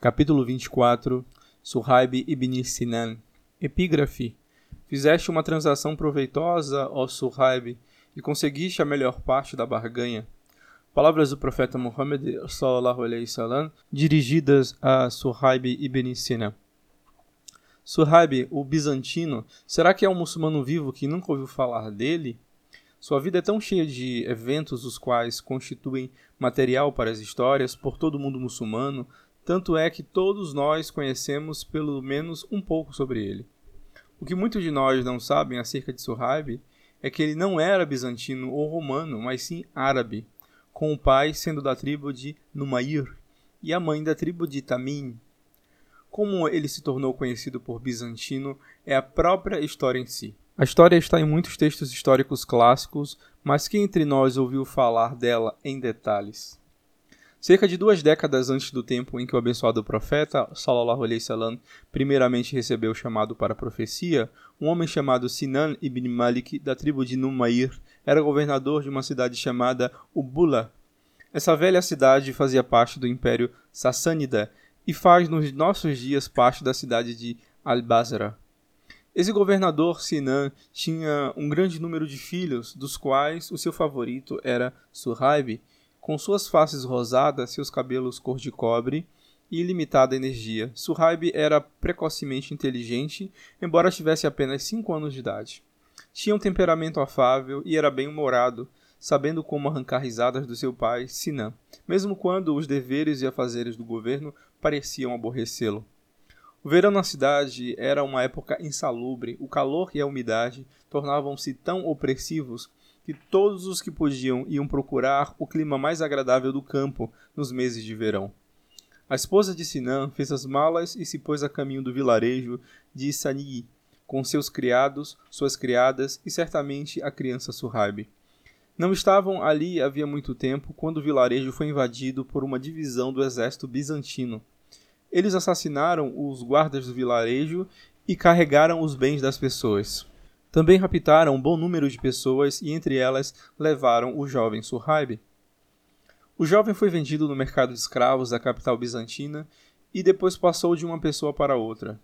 Capítulo 24 Suhaib ibn Sinan Epígrafe Fizeste uma transação proveitosa, ó Suhaib, e conseguiste a melhor parte da barganha. Palavras do profeta Muhammad sallallahu alaihi wasallam dirigidas a Suhaib ibn Sinan. Suhaib, o bizantino, será que é um muçulmano vivo que nunca ouviu falar dele? Sua vida é tão cheia de eventos os quais constituem material para as histórias por todo o mundo muçulmano, tanto é que todos nós conhecemos pelo menos um pouco sobre ele. O que muitos de nós não sabem acerca de Suhaib é que ele não era bizantino ou romano, mas sim árabe, com o pai sendo da tribo de Numair e a mãe da tribo de Tamim. Como ele se tornou conhecido por bizantino é a própria história em si. A história está em muitos textos históricos clássicos, mas quem entre nós ouviu falar dela em detalhes? Cerca de duas décadas antes do tempo em que o abençoado profeta, Sallallahu Alaihi primeiramente recebeu o chamado para a profecia, um homem chamado Sinan ibn Malik, da tribo de Numair, era governador de uma cidade chamada Ubula. Essa velha cidade fazia parte do Império Sassânida e faz nos nossos dias parte da cidade de Al-Basra. Esse governador Sinan tinha um grande número de filhos, dos quais o seu favorito era Suhaib, com suas faces rosadas, seus cabelos cor de cobre e ilimitada energia. Suhaib era precocemente inteligente, embora tivesse apenas 5 anos de idade. Tinha um temperamento afável e era bem-humorado, sabendo como arrancar risadas do seu pai, Sinan, mesmo quando os deveres e afazeres do governo pareciam aborrecê-lo. O verão na cidade era uma época insalubre, o calor e a umidade tornavam-se tão opressivos que todos os que podiam iam procurar o clima mais agradável do campo nos meses de verão. A esposa de Sinan fez as malas e se pôs a caminho do vilarejo de Sani, com seus criados, suas criadas e certamente a criança Suhaib. Não estavam ali havia muito tempo quando o vilarejo foi invadido por uma divisão do exército bizantino. Eles assassinaram os guardas do vilarejo e carregaram os bens das pessoas. Também raptaram um bom número de pessoas e entre elas levaram o jovem Suhaib. O jovem foi vendido no mercado de escravos da capital bizantina e depois passou de uma pessoa para outra.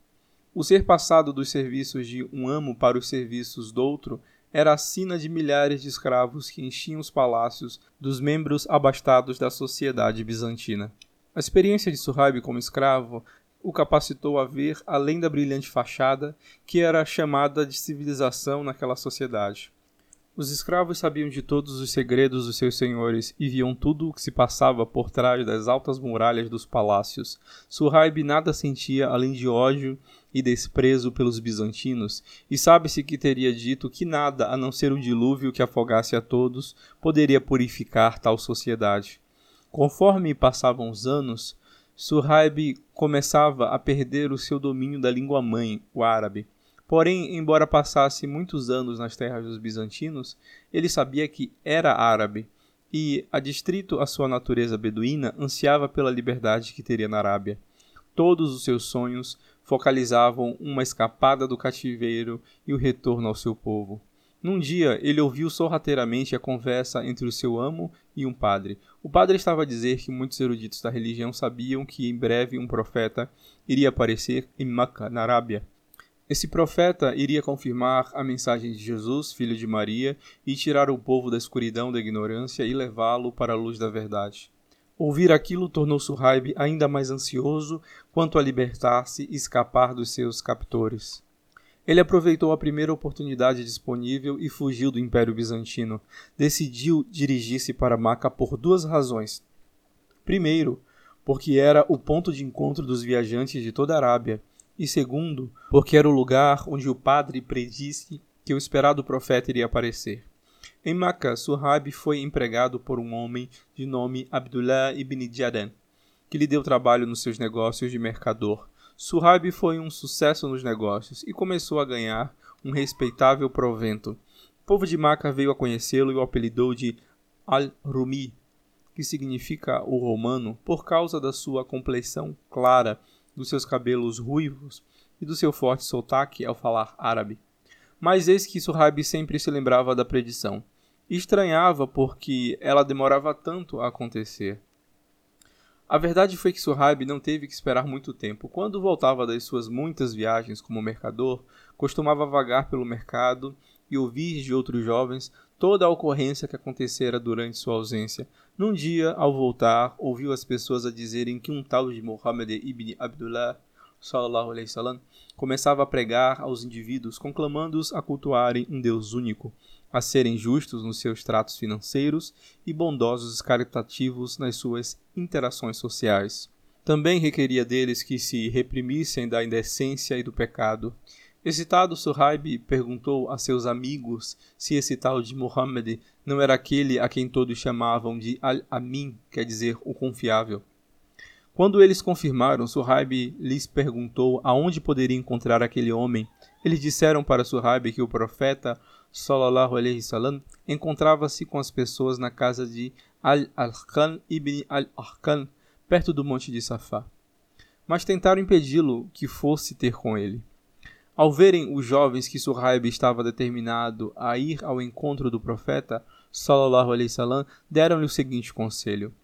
O ser passado dos serviços de um amo para os serviços do outro era a sina de milhares de escravos que enchiam os palácios dos membros abastados da sociedade bizantina. A experiência de Suhaib como escravo o capacitou a ver além da brilhante fachada que era chamada de civilização naquela sociedade. Os escravos sabiam de todos os segredos dos seus senhores e viam tudo o que se passava por trás das altas muralhas dos palácios. Suhaib nada sentia além de ódio e desprezo pelos bizantinos, e sabe-se que teria dito que nada, a não ser um dilúvio que afogasse a todos, poderia purificar tal sociedade. Conforme passavam os anos, Suhaib começava a perder o seu domínio da língua mãe, o árabe. Porém, embora passasse muitos anos nas terras dos bizantinos, ele sabia que era árabe e, adstrito à sua natureza beduína, ansiava pela liberdade que teria na Arábia. Todos os seus sonhos focalizavam uma escapada do cativeiro e o retorno ao seu povo. Num dia, ele ouviu sorrateiramente a conversa entre o seu amo e um padre. O padre estava a dizer que muitos eruditos da religião sabiam que em breve um profeta iria aparecer em Meca, na Arábia. Esse profeta iria confirmar a mensagem de Jesus, filho de Maria, e tirar o povo da escuridão da ignorância e levá-lo para a luz da verdade. Ouvir aquilo tornou Suhaib ainda mais ansioso quanto a libertar-se e escapar dos seus captores. Ele aproveitou a primeira oportunidade disponível e fugiu do Império Bizantino. Decidiu dirigir-se para Maca por duas razões. Primeiro, porque era o ponto de encontro dos viajantes de toda a Arábia, e segundo, porque era o lugar onde o padre predisse que o esperado profeta iria aparecer. Em Maca, Suhaib foi empregado por um homem de nome Abdullah ibn Jadan, que lhe deu trabalho nos seus negócios de mercador. Suhaib foi um sucesso nos negócios e começou a ganhar um respeitável provento. O povo de Maca veio a conhecê-lo e o apelidou de Al-Rumi, que significa o romano, por causa da sua compleição clara, dos seus cabelos ruivos e do seu forte sotaque ao falar árabe. Mas eis que Suhaib sempre se lembrava da predição. Estranhava porque ela demorava tanto a acontecer. A verdade foi que Suhaib não teve que esperar muito tempo. Quando voltava das suas muitas viagens como mercador, costumava vagar pelo mercado e ouvir de outros jovens toda a ocorrência que acontecera durante sua ausência. Num dia, ao voltar, ouviu as pessoas a dizerem que um tal de Muhammad ibn Abdullah sallallahu alaihi wasallam, começava a pregar aos indivíduos, conclamando-os a cultuarem um Deus único, a serem justos nos seus tratos financeiros e bondosos e caritativos nas suas interações sociais. Também requeria deles que se reprimissem da indecência e do pecado. Excitado, Suhaib perguntou a seus amigos se esse tal de Muhammad não era aquele a quem todos chamavam de Al-Amin, quer dizer, o confiável. Quando eles confirmaram, Suhaib lhes perguntou aonde poderia encontrar aquele homem. Eles disseram para Suhaib que o profeta sallallahu alaihi wasallam encontrava-se com as pessoas na casa de Al-Arqan ibn Al-Arqan, perto do monte de Safá. Mas tentaram impedi-lo que fosse ter com ele. Ao verem os jovens que Suhaib estava determinado a ir ao encontro do profeta sallallahu alaihi wasallam, deram-lhe o seguinte conselho: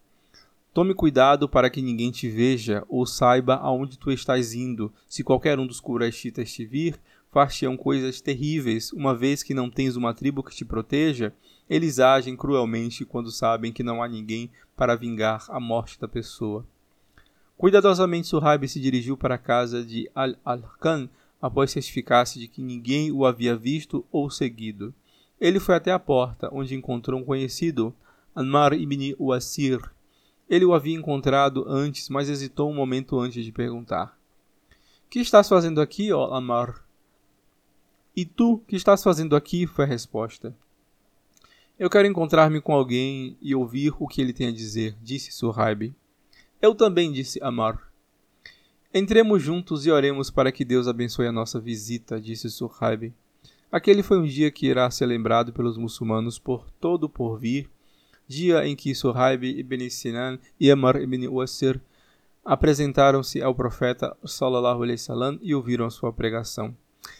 Tome cuidado para que ninguém te veja ou saiba aonde tu estás indo. Se qualquer um dos Quraishitas te vir, far-te-ão coisas terríveis, uma vez que não tens uma tribo que te proteja. Eles agem cruelmente quando sabem que não há ninguém para vingar a morte da pessoa. Cuidadosamente Suhaib se dirigiu para a casa de Al-Alkan após certificar-se de que ninguém o havia visto ou seguido. Ele foi até a porta, onde encontrou um conhecido, Anmar ibn Uasir, ele o havia encontrado antes, mas hesitou um momento antes de perguntar: Que estás fazendo aqui, ó Amar? E tu, que estás fazendo aqui? foi a resposta. Eu quero encontrar-me com alguém e ouvir o que ele tem a dizer, disse Surhaib. Eu também, disse Amar. Entremos juntos e oremos para que Deus abençoe a nossa visita, disse Surhaib. Aquele foi um dia que irá ser lembrado pelos muçulmanos por todo o porvir dia em que Suhaib ibn Sinan e Amr ibn Uasir apresentaram-se ao profeta sallallahu alaihi wasallam e ouviram sua pregação.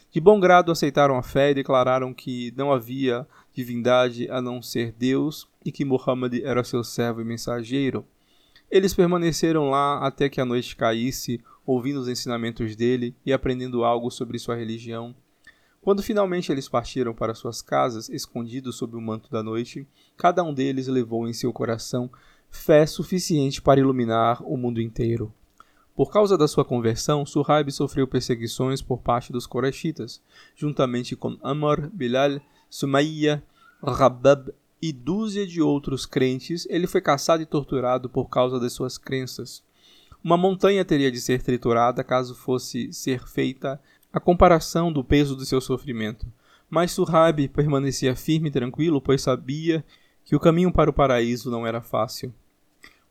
De bom grado aceitaram a fé e declararam que não havia divindade a não ser Deus e que Muhammad era seu servo e mensageiro. Eles permaneceram lá até que a noite caísse, ouvindo os ensinamentos dele e aprendendo algo sobre sua religião quando finalmente eles partiram para suas casas, escondidos sob o manto da noite, cada um deles levou em seu coração fé suficiente para iluminar o mundo inteiro. Por causa da sua conversão, Suhaib sofreu perseguições por parte dos Korachitas, juntamente com Amr, Bilal, Sumayya, Rabab e dúzia de outros crentes, ele foi caçado e torturado por causa de suas crenças. Uma montanha teria de ser triturada caso fosse ser feita a comparação do peso do seu sofrimento. Mas Surrabi permanecia firme e tranquilo, pois sabia que o caminho para o paraíso não era fácil.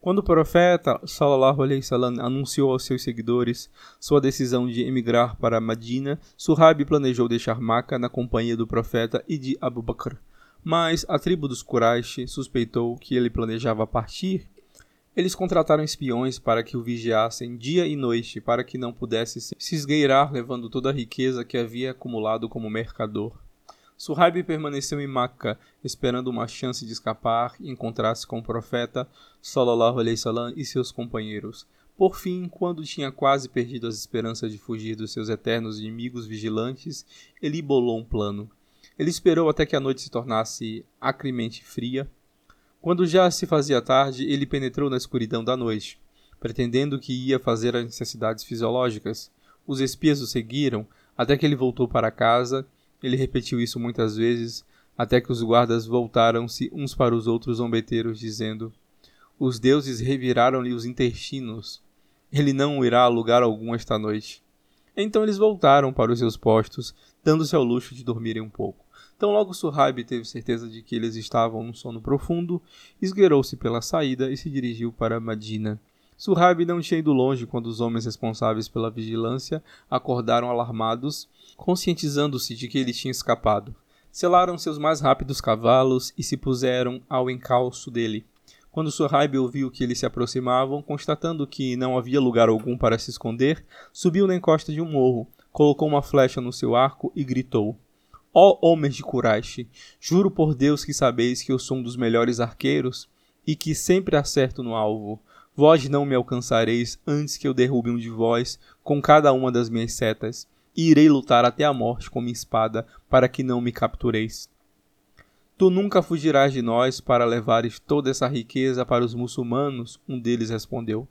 Quando o profeta sallallahu alaihi wasallam anunciou aos seus seguidores sua decisão de emigrar para Medina, Surrabi planejou deixar Maca na companhia do profeta e de Abu Bakr. Mas a tribo dos Quraysh suspeitou que ele planejava partir eles contrataram espiões para que o vigiassem dia e noite, para que não pudesse se esgueirar levando toda a riqueza que havia acumulado como mercador. Suhaib permaneceu em Maca, esperando uma chance de escapar e encontrar-se com o profeta Sallallahu alaihi wasallam e seus companheiros. Por fim, quando tinha quase perdido as esperanças de fugir dos seus eternos inimigos vigilantes, ele bolou um plano. Ele esperou até que a noite se tornasse acremente fria quando já se fazia tarde, ele penetrou na escuridão da noite, pretendendo que ia fazer as necessidades fisiológicas. Os espias o seguiram até que ele voltou para casa. Ele repetiu isso muitas vezes, até que os guardas voltaram-se uns para os outros zombeteiros, dizendo: Os deuses reviraram-lhe os intestinos. Ele não irá a lugar algum esta noite. Então eles voltaram para os seus postos, dando-se ao luxo de dormirem um pouco. Então, logo Suhaib teve certeza de que eles estavam num sono profundo, esgueirou-se pela saída e se dirigiu para Madina. Suhaib não tinha ido longe quando os homens responsáveis pela vigilância acordaram alarmados, conscientizando-se de que ele tinha escapado. Selaram seus mais rápidos cavalos e se puseram ao encalço dele. Quando Suhaib ouviu que eles se aproximavam, constatando que não havia lugar algum para se esconder, subiu na encosta de um morro, colocou uma flecha no seu arco e gritou: Ó homens de Quraish, juro por Deus que sabeis que eu sou um dos melhores arqueiros e que sempre acerto no alvo. Vós não me alcançareis antes que eu derrube um de vós com cada uma das minhas setas, e irei lutar até a morte com minha espada, para que não me captureis. Tu nunca fugirás de nós para levares toda essa riqueza para os muçulmanos, um deles respondeu.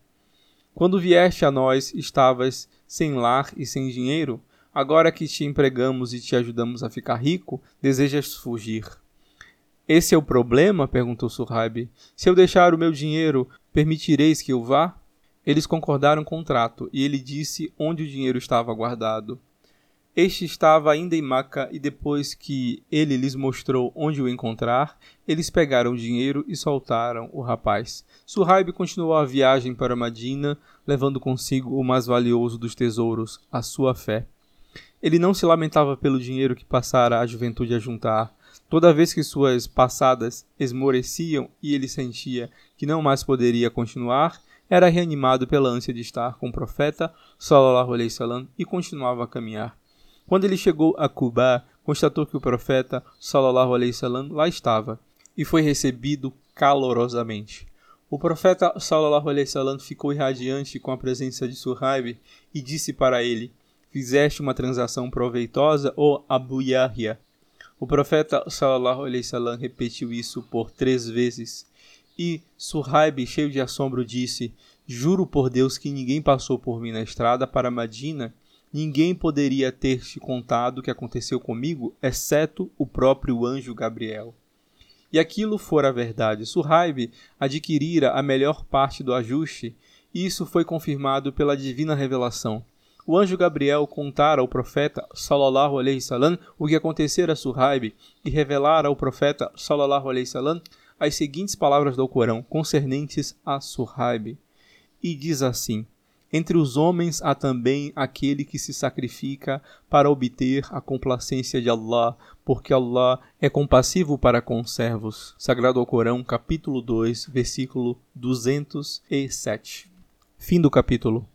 Quando vieste a nós, estavas sem lar e sem dinheiro. Agora que te empregamos e te ajudamos a ficar rico, desejas fugir. Esse é o problema? perguntou Surraib. Se eu deixar o meu dinheiro, permitireis que eu vá? Eles concordaram com o trato, e ele disse onde o dinheiro estava guardado. Este estava ainda em Maca e depois que ele lhes mostrou onde o encontrar, eles pegaram o dinheiro e soltaram o rapaz. Suhaib continuou a viagem para Madina, levando consigo o mais valioso dos tesouros, a sua fé. Ele não se lamentava pelo dinheiro que passara a juventude a juntar. Toda vez que suas passadas esmoreciam e ele sentia que não mais poderia continuar, era reanimado pela ânsia de estar com o profeta, sallallahu alaihi wasallam, e continuava a caminhar. Quando ele chegou a Cuba, constatou que o profeta, sallallahu alaihi wasallam, lá estava e foi recebido calorosamente. O profeta, sallallahu alaihi wasallam, ficou irradiante com a presença de Suhaib e disse para ele: Fizeste uma transação proveitosa, ó Abu Yahya? O profeta, sallallahu alaihi wasallam, repetiu isso por três vezes. E Suhaib, cheio de assombro, disse: Juro por Deus que ninguém passou por mim na estrada para Madina Ninguém poderia ter te contado o que aconteceu comigo, exceto o próprio anjo Gabriel. E aquilo fora verdade. Suhaib adquirira a melhor parte do ajuste, e isso foi confirmado pela divina revelação. O anjo Gabriel contara ao profeta sallallahu alaihi salam o que acontecera a Suhaib e revelara ao profeta sallallahu alaihi salam as seguintes palavras do Corão concernentes a Suhaib. E diz assim: entre os homens há também aquele que se sacrifica para obter a complacência de Allah, porque Allah é compassivo para com os servos. Sagrado ao Corão, capítulo 2, versículo 207. Fim do capítulo.